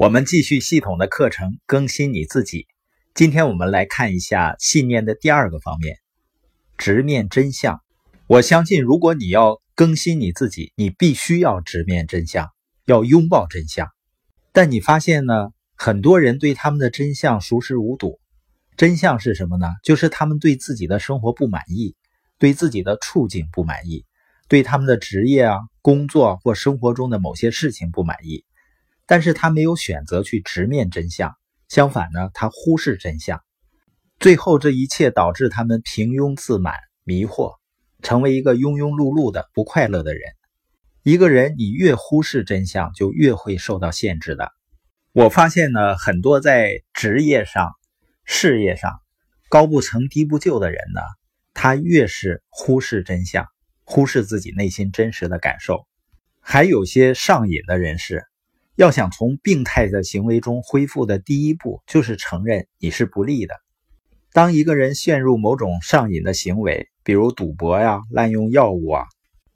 我们继续系统的课程，更新你自己。今天我们来看一下信念的第二个方面：直面真相。我相信，如果你要更新你自己，你必须要直面真相，要拥抱真相。但你发现呢，很多人对他们的真相熟视无睹。真相是什么呢？就是他们对自己的生活不满意，对自己的处境不满意，对他们的职业啊、工作或生活中的某些事情不满意。但是他没有选择去直面真相，相反呢，他忽视真相，最后这一切导致他们平庸自满、迷惑，成为一个庸庸碌碌的不快乐的人。一个人你越忽视真相，就越会受到限制的。我发现呢，很多在职业上、事业上高不成低不就的人呢，他越是忽视真相，忽视自己内心真实的感受，还有些上瘾的人士。要想从病态的行为中恢复的第一步，就是承认你是不利的。当一个人陷入某种上瘾的行为，比如赌博呀、滥用药物啊，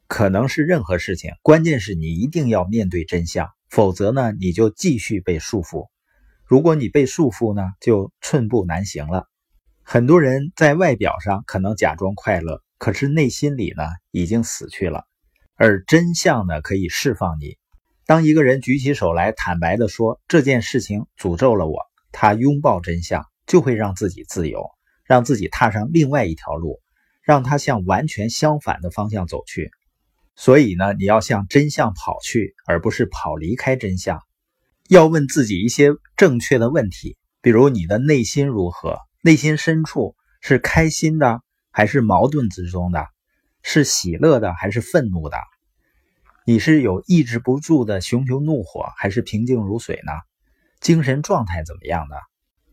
可能是任何事情，关键是你一定要面对真相，否则呢，你就继续被束缚。如果你被束缚呢，就寸步难行了。很多人在外表上可能假装快乐，可是内心里呢，已经死去了。而真相呢，可以释放你。当一个人举起手来，坦白地说这件事情诅咒了我，他拥抱真相，就会让自己自由，让自己踏上另外一条路，让他向完全相反的方向走去。所以呢，你要向真相跑去，而不是跑离开真相。要问自己一些正确的问题，比如你的内心如何？内心深处是开心的，还是矛盾之中的？是喜乐的，还是愤怒的？你是有抑制不住的熊熊怒火，还是平静如水呢？精神状态怎么样呢？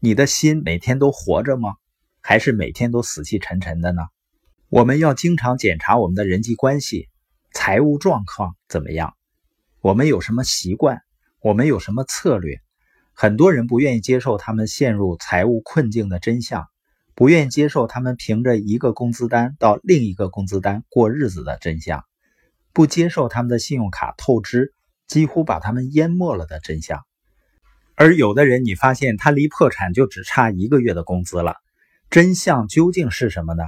你的心每天都活着吗？还是每天都死气沉沉的呢？我们要经常检查我们的人际关系、财务状况怎么样？我们有什么习惯？我们有什么策略？很多人不愿意接受他们陷入财务困境的真相，不愿意接受他们凭着一个工资单到另一个工资单过日子的真相。不接受他们的信用卡透支，几乎把他们淹没了的真相。而有的人，你发现他离破产就只差一个月的工资了。真相究竟是什么呢？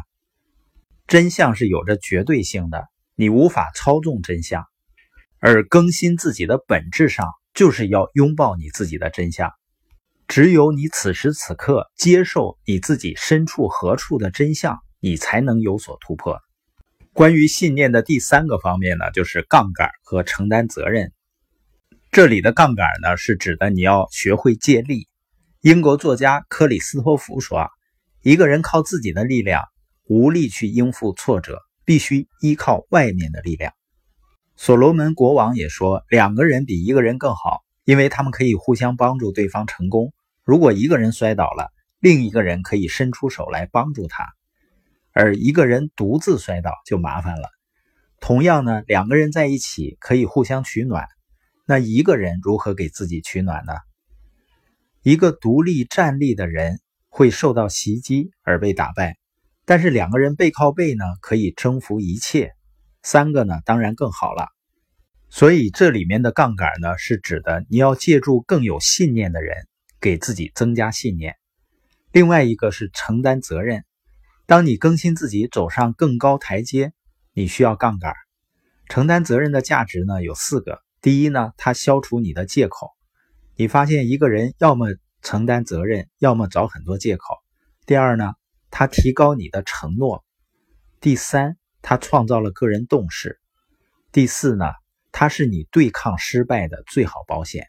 真相是有着绝对性的，你无法操纵真相。而更新自己的本质上，就是要拥抱你自己的真相。只有你此时此刻接受你自己身处何处的真相，你才能有所突破。关于信念的第三个方面呢，就是杠杆和承担责任。这里的杠杆呢，是指的你要学会借力。英国作家克里斯托弗说：“一个人靠自己的力量无力去应付挫折，必须依靠外面的力量。”所罗门国王也说：“两个人比一个人更好，因为他们可以互相帮助对方成功。如果一个人摔倒了，另一个人可以伸出手来帮助他。”而一个人独自摔倒就麻烦了。同样呢，两个人在一起可以互相取暖，那一个人如何给自己取暖呢？一个独立站立的人会受到袭击而被打败，但是两个人背靠背呢，可以征服一切。三个呢，当然更好了。所以这里面的杠杆呢，是指的你要借助更有信念的人，给自己增加信念。另外一个是承担责任。当你更新自己，走上更高台阶，你需要杠杆。承担责任的价值呢有四个：第一呢，它消除你的借口。你发现一个人要么承担责任，要么找很多借口。第二呢，它提高你的承诺。第三，它创造了个人动势。第四呢，它是你对抗失败的最好保险。